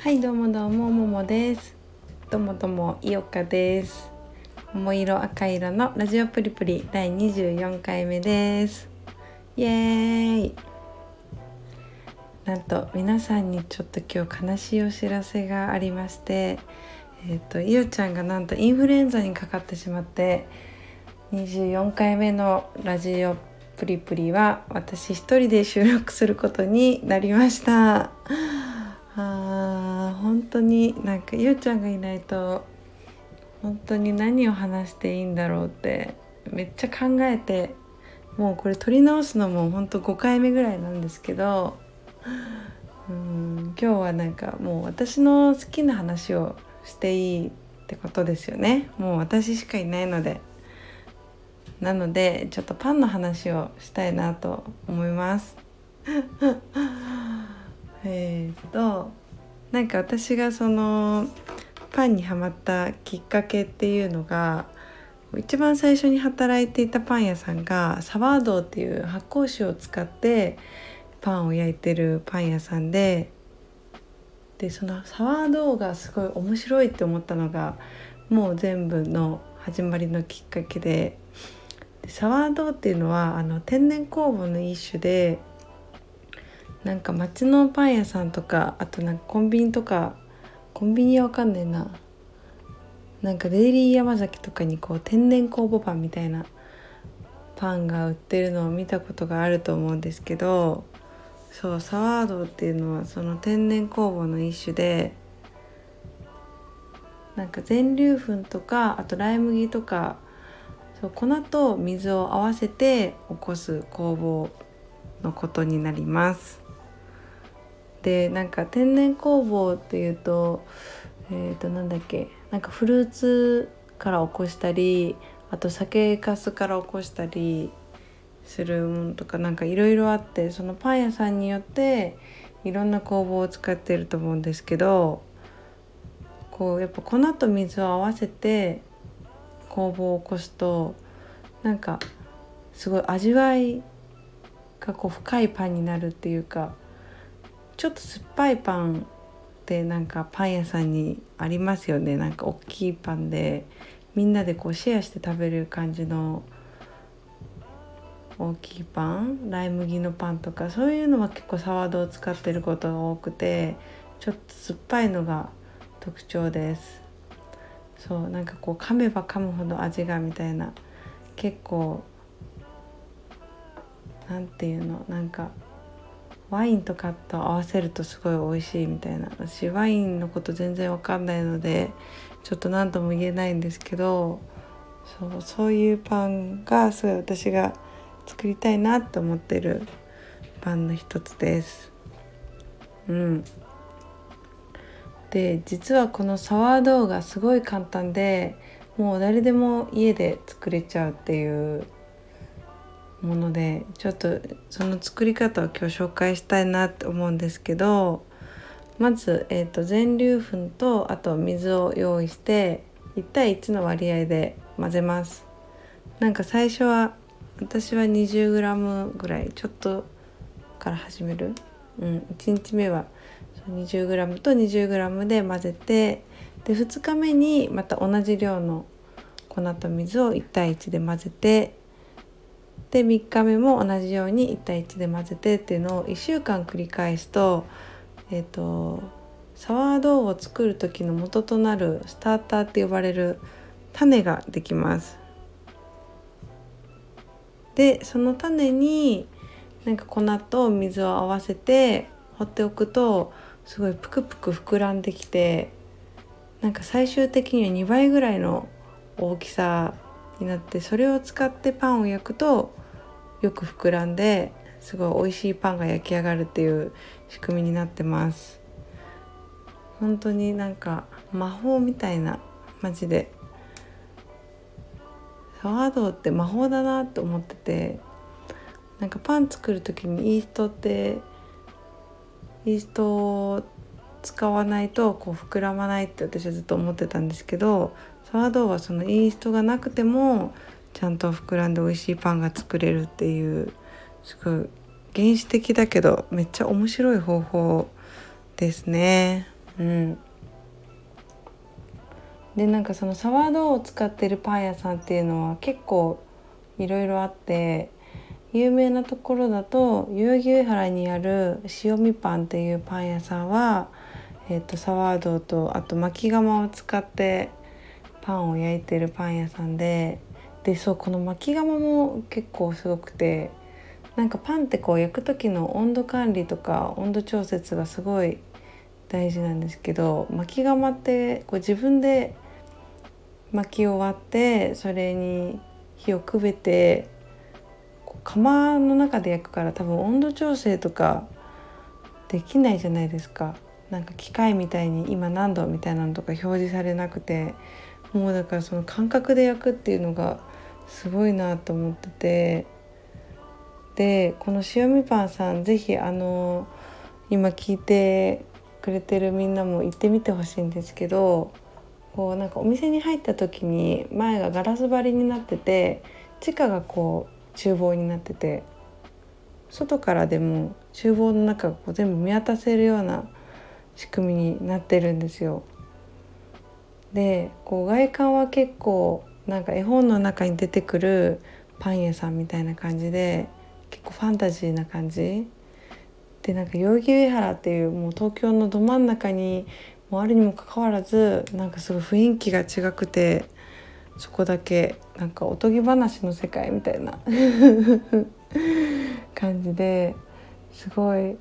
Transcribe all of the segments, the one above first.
はいどうもどうもももです。どうもどうもいおかです。桃色赤色のラジオプリプリ第24回目です。イエーイ。なんと皆さんにちょっと今日悲しいお知らせがありましてえっ、ー、といおちゃんがなんとインフルエンザにかかってしまって24回目のラジオプリプリは私一人で収録することになりました。当になんかゆうちゃんがいないと本当に何を話していいんだろうってめっちゃ考えてもうこれ撮り直すのも本当5回目ぐらいなんですけどうん今日はなんかもう私の好きな話をしていいってことですよね。もう私しかいないので。なのでちょっとパンの話をしたいなと思います。えっとなんか私がそのパンにはまったきっかけっていうのが一番最初に働いていたパン屋さんがサワードっていう発酵酒を使ってパンを焼いてるパン屋さんででそのサワードがすごい面白いって思ったのがもう全部の始まりのきっかけで。でサワードっていうのはあの天然酵母の一種でなんか町のパン屋さんとかあとなんかコンビニとかコンビニはわかんないななんかデイリー山崎とかにこう天然酵母パンみたいなパンが売ってるのを見たことがあると思うんですけどそうサワードっていうのはその天然酵母の一種でなんか全粒粉とかあとライ麦とかそう粉と水を合わせて起こす工房のことになります。でなんか天然工房っていうとえっ、ー、となんだっけなんかフルーツから起こしたりあと酒粕から起こしたりするものとかなんかいろいろあってそのパン屋さんによっていろんな工房を使ってると思うんですけどこうやっぱ粉と水を合わせて工房を起こすとなんかすごい味わいがこう深いパンになるっていうかちょっと酸っぱいパンってなんかパン屋さんにありますよね。なんか大きいパンでみんなでこうシェアして食べる感じの大きいパンライ麦のパンとかそういうのは結構サワードを使ってることが多くてちょっと酸っぱいのが特徴です。そうなんかこう噛めば噛むほど味がみたいな結構なんていうのなんかワインとかと合わせるとすごい美味しいみたいな私ワインのこと全然わかんないのでちょっと何とも言えないんですけどそうそういうパンがすごい私が作りたいなって思ってるパンの一つです。うん、で実はこのサワードーがすごい簡単でもう誰でも家で作れちゃうっていうものでちょっとその作り方を今日紹介したいなって思うんですけどまず、えーと、全粒粉とあと水を用意して1対1の割合で混ぜます。なんか最初は私は 20g ぐらいちょっとから始める、うん、1日目は 20g と 20g で混ぜてで2日目にまた同じ量の粉と水を1対1で混ぜてで3日目も同じように1対1で混ぜてっていうのを1週間繰り返すと,、えーと、サワードを作る時の元となるスターターって呼ばれる種ができます。でその種になんか粉と水を合わせて放っておくとすごいぷくぷく膨らんできてなんか最終的には2倍ぐらいの大きさになってそれを使ってパンを焼くとよく膨らんですごい美味しいパンが焼き上がるっていう仕組みになってます。本当になんか魔法みたいなマジで。サワードって魔法だなって思っててなんかパン作る時にイーストってイーストを使わないとこう膨らまないって私はずっと思ってたんですけどサワードはそのイーストがなくてもちゃんと膨らんで美味しいパンが作れるっていうすごい原始的だけどめっちゃ面白い方法ですね。うんでなんかそのサワードを使ってるパン屋さんっていうのは結構いろいろあって有名なところだと代々木上原にある塩味パンっていうパン屋さんは、えーと、サワードとあと巻き釜を使ってパンを焼いてるパン屋さんででそうこの巻き釜も結構すごくてなんかパンってこう焼く時の温度管理とか温度調節がすごい大事なんですけど巻き釜ってこう自分で薪を割ってそれに火をくべて釜の中で焼くから多分温度調整とかできないじゃないですか。なんか機械みたいに今何度みたいなのとか表示されなくてもうだからその感覚で焼くっていうのがすごいなと思っててでこの塩みパンさん是非あの今聞いてくれてるみんなも行ってみてほしいんですけどこうなんかお店に入った時に前がガラス張りになってて地下がこう厨房になってて外からでも厨房の中がこう全部見渡せるような仕組みになってるんですよ。でこう外観は結構なんか絵本の中に出てくるパン屋さんみたいな感じで結構ファンタジーな感じでなんか代々木上原っていうもう東京のど真ん中にもあるにもかかわらずなんかすごい雰囲気が違くてそこだけなんかおとぎ話の世界みたいな 感じですごい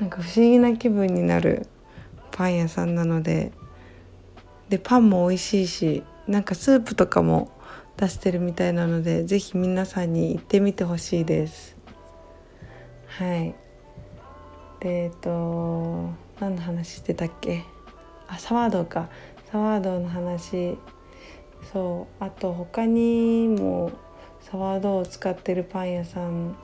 なんか不思議な気分になるパン屋さんなのででパンも美味しいしなんかスープとかも出してるみたいなので是非皆さんに行ってみてほしいです。はい。でえっと何の話してたっけ？あサワードか。サワードの話。そう。あと他にもサワードを使ってるパン屋さん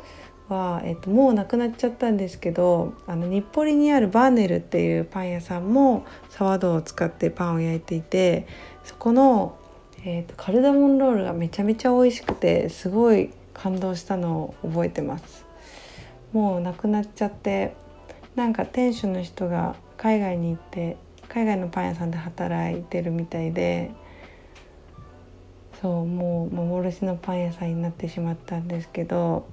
は、えっと、もうなくなっちゃったんですけどあの日暮里にあるバーネルっていうパン屋さんもサワドを使ってパンを焼いていてそこの、えっと、カルダモンロールがめちゃめちゃ美味しくてすごい感動したのを覚えてます。もうなくなっちゃってなんか店主の人が海外に行って海外のパン屋さんで働いてるみたいでそうもう幻のパン屋さんになってしまったんですけど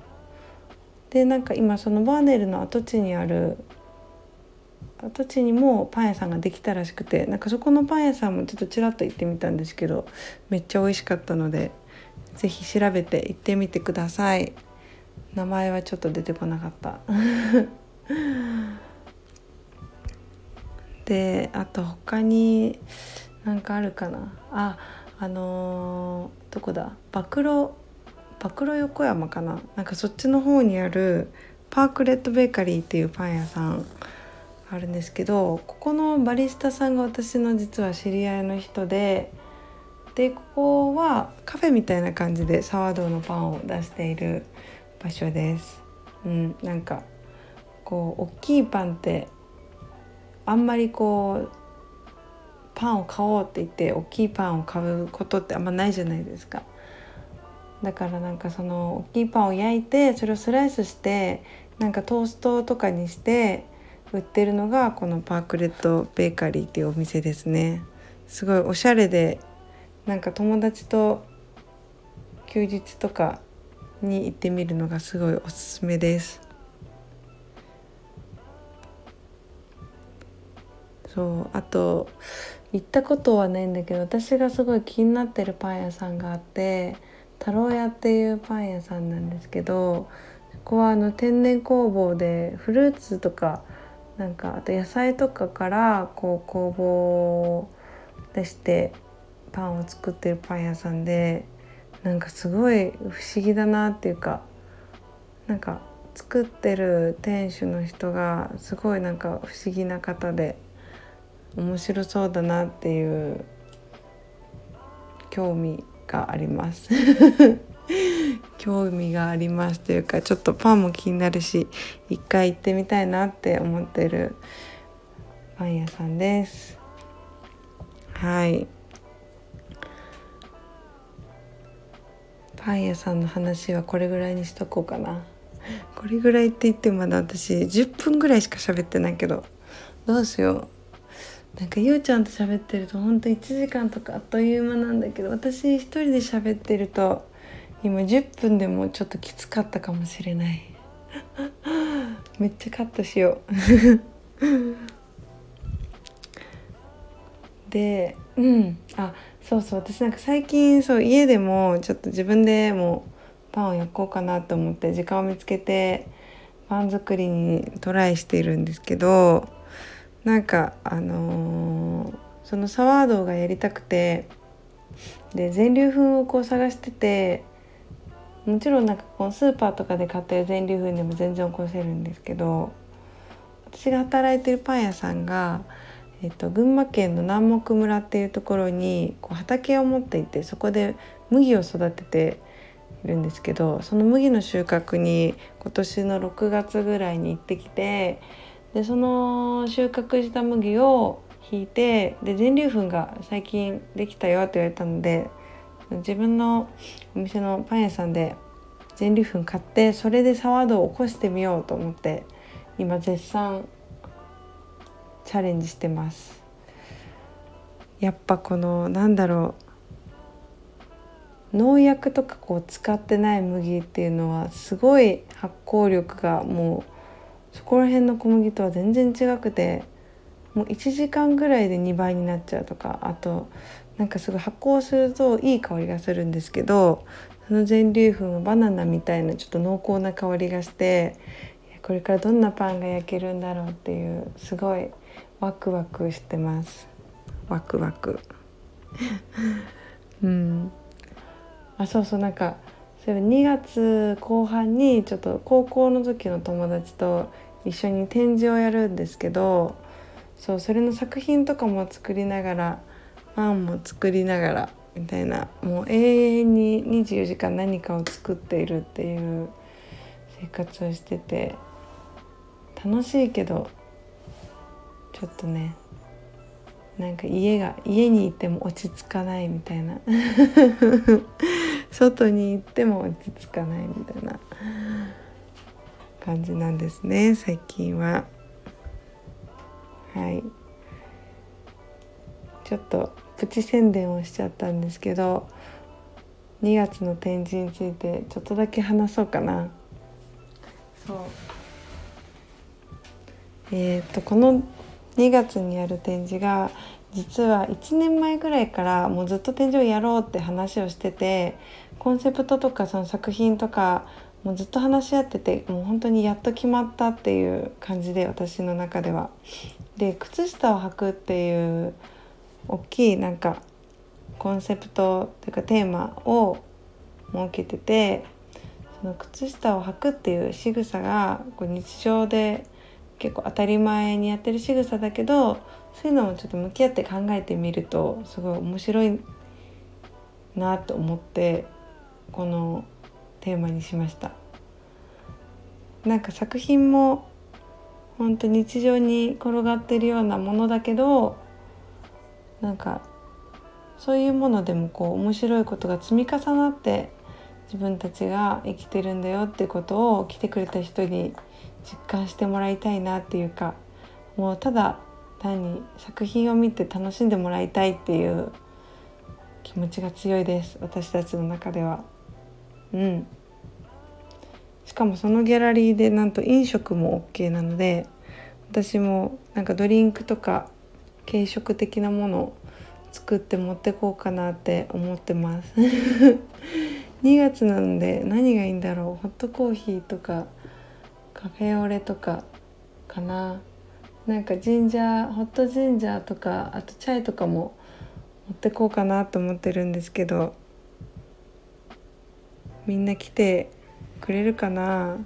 でなんか今そのバーネルの跡地にある跡地にもパン屋さんができたらしくてなんかそこのパン屋さんもちょっとちらっと行ってみたんですけどめっちゃ美味しかったので是非調べて行ってみてください。名前はちょっと出てこなかった。であと他に何かあるかな。ああのー、どこだ？暴露暴露横山かな？なんかそっちの方にあるパークレッドベーカリーっていうパン屋さんあるんですけどここのバリスタさんが私の実は知り合いの人ででここはカフェみたいな感じでサワードのパンを出している場所です。うん、なんかこう大きいパンってあんまりこうパンを買おうって言って大きいパンを買うことってあんまないじゃないですか。だからなんかその大きいパンを焼いてそれをスライスしてなんかトーストとかにして売ってるのがこのパークレットベーカリーっていうお店ですね。すごいおしゃれでなんか友達と休日とかに行ってみるのがすごいおすすめです。そうあと行ったことはないんだけど私がすごい気になってるパン屋さんがあって太郎屋っていうパン屋さんなんですけどそこはあの天然工房でフルーツとかなんかあと野菜とかからこう工房でしてパンを作ってるパン屋さんでなんかすごい不思議だなっていうかなんか作ってる店主の人がすごいなんか不思議な方で面白そうだなっていう興味があります。興味がありますというかちょっとパンも気になるし一回行ってみたいなって思ってるパン屋さんです。はい。パン屋さんの話はこれぐらいにしとこうかな。これぐらいって言ってまだ私10分ぐらいしか喋ってないけどどうしよう。なんかゆうちゃんと喋ってるとほんと1時間とかあっという間なんだけど私一人で喋ってると今10分でもちょっときつかったかもしれない。めっちゃカットしよう。でうん。あそうそう。私なんか最近そう家でもちょっと自分でもパンを焼こうかなと思って時間を見つけてパン作りにトライしているんですけどなんかあのー、そのサワードがやりたくてで全粒粉をこう探しててもちろんなんかこうスーパーとかで買った全粒粉でも全然起こせるんですけど私が働いてるパン屋さんが、えっと、群馬県の南牧村っていうところにこう畑を持っていてそこで麦を育てているんですけどその麦の収穫に今年の6月ぐらいに行ってきてでその収穫した麦を引いてで全粒粉が最近できたよって言われたので自分のお店のパン屋さんで全粒粉買ってそれでサワードを起こしてみようと思って今絶賛チャレンジしてます。やっぱこのなんだろう農薬とかこう使ってない麦っていうのはすごい発酵力がもうそこら辺の小麦とは全然違くてもう1時間ぐらいで2倍になっちゃうとかあとなんかすごい発酵するといい香りがするんですけどその全粒粉はバナナみたいなちょっと濃厚な香りがしてこれからどんなパンが焼けるんだろうっていうすごいワクワクしてます。ワクワク。うん。あそうそうなんかそれ2月後半にちょっと高校の時の友達と一緒に展示をやるんですけどそうそれの作品とかも作りながらパンも作りながらみたいなもう永遠に24時間何かを作っているっていう生活をしてて楽しいけどちょっとねなんか家が家にいても落ち着かないみたいな。外に行っても落ち着かないみたいな感じなんですね最近は。はい。ちょっとプチ宣伝をしちゃったんですけど2月の展示についてちょっとだけ話そうかな。そう。えっ、とこの2月にやる展示が実は1年前ぐらいからもうずっと展示をやろうって話をしててコンセプトとかその作品とかもうずっと話し合っててもう本当にやっと決まったっていう感じで私の中では。で靴下を履くっていう大きいなんかコンセプトというかテーマを設けててその靴下を履くっていう仕草がこう日常で結構当たり前にやってる仕草だけどそういうのもちょっと向き合って考えてみるとすごい面白いなと思ってこのテーマにしましたなんか作品も本当日常に転がってるようなものだけどなんかそういうものでもこう面白いことが積み重なって自分たちが生きてるんだよってことを来てくれた人に実感してもらいたいなっていうかもうただ単に作品を見て楽しんでもらいたいっていう気持ちが強いです私たちの中では。うんしかもそのギャラリーでなんと飲食も OK なので私もなんかドリンクとか軽食的なものを作って持ってこうかなって思ってます。2月なので何がいいんだろう。ホットコーヒーとかカフェオレとかかな。なんかジンジャーホットジンジャーとかあとチャイとかも持ってこうかなと思ってるんですけどみんな来てくれるかな？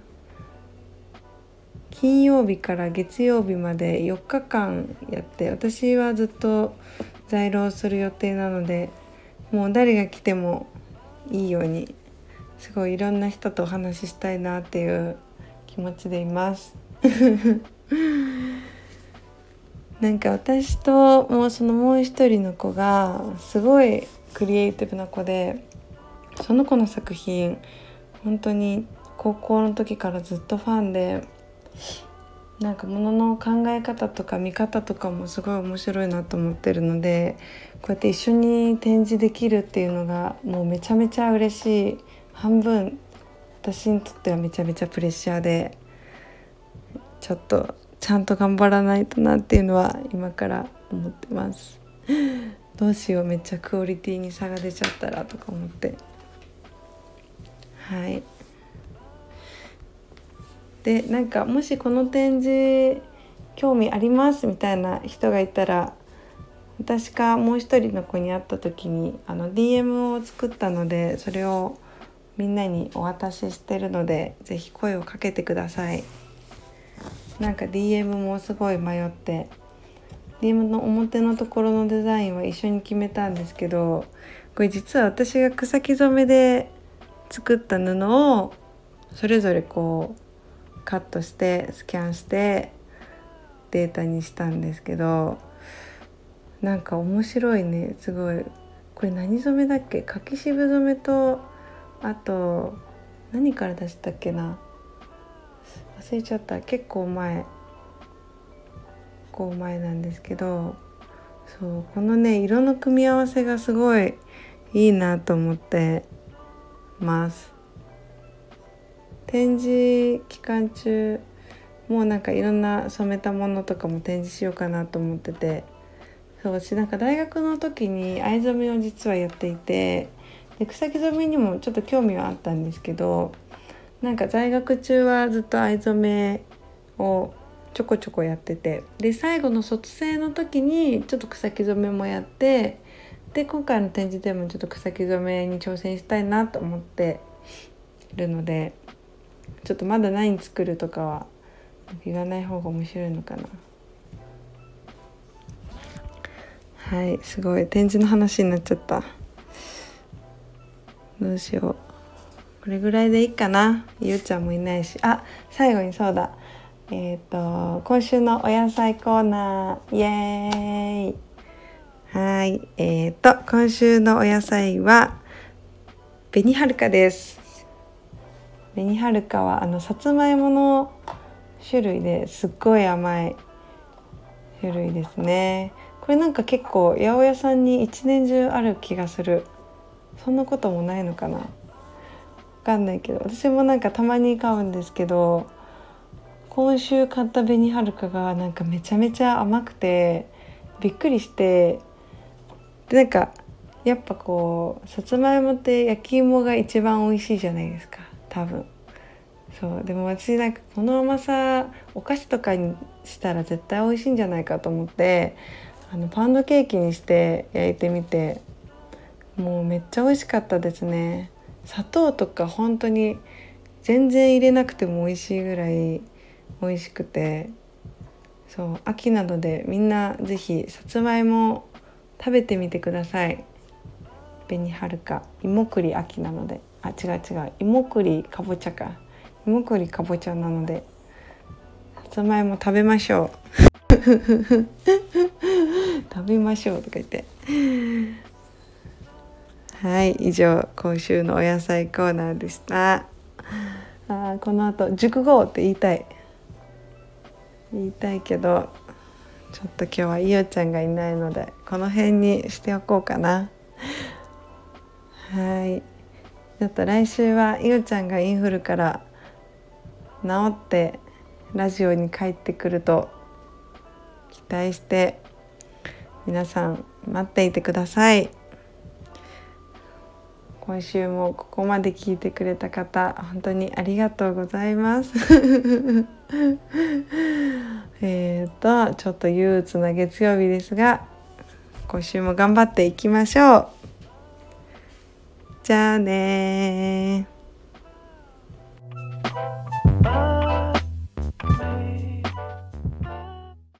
金曜日から月曜日まで4日間やって私はずっと在労する予定なのでもう誰が来てもいいようにすごいいろんな人とお話ししたいなっていう気持ちでいます。なんか私ともうそのもう一人の子がすごいクリエイティブな子でその子の作品本当に高校の時からずっとファンでなんか物の考え方とか見方とかもすごい面白いなと思ってるのでこうやって一緒に展示できるっていうのがもうめちゃめちゃ嬉しい半分。私にとってはめちゃめちゃプレッシャーでちょっとちゃんと頑張らないとなっていうのは今から思ってます。どうしようめっちゃクオリティに差が出ちゃったらとか思って。はい。でなんかもしこの展示興味ありますみたいな人がいたら私かもう一人の子に会った時にあの DM を作ったのでそれをみんなにお渡ししてるので是非声をかけてください。なんか DM もすごい迷って DM の表のところのデザインは一緒に決めたんですけどこれ実は私が草木染めで作った布をそれぞれこうカットしてスキャンしてデータにしたんですけどなんか面白いね。すごい。これ何染めだっけ？柿渋染めとあと何から出したっけな？忘れちゃった。結構前。結構前なんですけどそうこのね色の組み合わせがすごいいいなと思って。ます。展示期間中もうなんかいろんな染めたものとかも展示しようかなと思ってて。そう私なんか大学の時に藍染めを実はやっていてで草木染めにもちょっと興味はあったんですけどなんか在学中はずっと藍染めをちょこちょこやっててで最後の卒生の時にちょっと草木染めもやってで今回の展示でもちょっと草木染めに挑戦したいなと思ってるのでちょっとまだ何作るとかは言わない方が面白いのかな。はいすごい。展示の話になっちゃった。どうしよう。これぐらいでいいかな。ゆうちゃんもいないし。あ最後にそうだ。えっ、ー、と今週のお野菜コーナー。イエーイ。はい。えっ、ー、と今週のお野菜は紅はるかです。紅はるかはあのさつまいもの種類ですっごい甘い種類ですね。これなんか結構八百屋さんに一年中ある気がする。そんなこともないのかな。わかんないけど私もなんかたまに買うんですけど今週買った紅はるかがなんかめちゃめちゃ甘くてびっくりしてでなんかやっぱこうさつまいもって焼き芋が一番美味しいじゃないですか。多分。そう。でも私なんかこの甘さお菓子とかにしたら絶対美味しいんじゃないかと思ってあのパウンドケーキにして焼いてみてもうめっちゃ美味しかったですね。砂糖とか本当に全然入れなくても美味しいぐらい美味しくて。そう秋なのでみんな是非さつまいも食べてみてください。紅はるか。芋栗秋なので。あ違う違う。芋栗かぼちゃか。芋栗かぼちゃなので。さつまいも食べましょう。食べましょうとか言って。はい以上今週のお野菜コーナーでした。あこの後熟語って言いたい。言いたいけど。ちょっと今日はいおちゃんがいないのでこの辺にしておこうかな。はい。ちょっと来週はいおちゃんがインフルから治ってラジオに帰ってくると期待して皆さん待っていてください。今週もここまで聞いてくれた方本当にありがとうございます。えっとちょっと憂鬱な月曜日ですが今週も頑張っていきましょう。じゃあね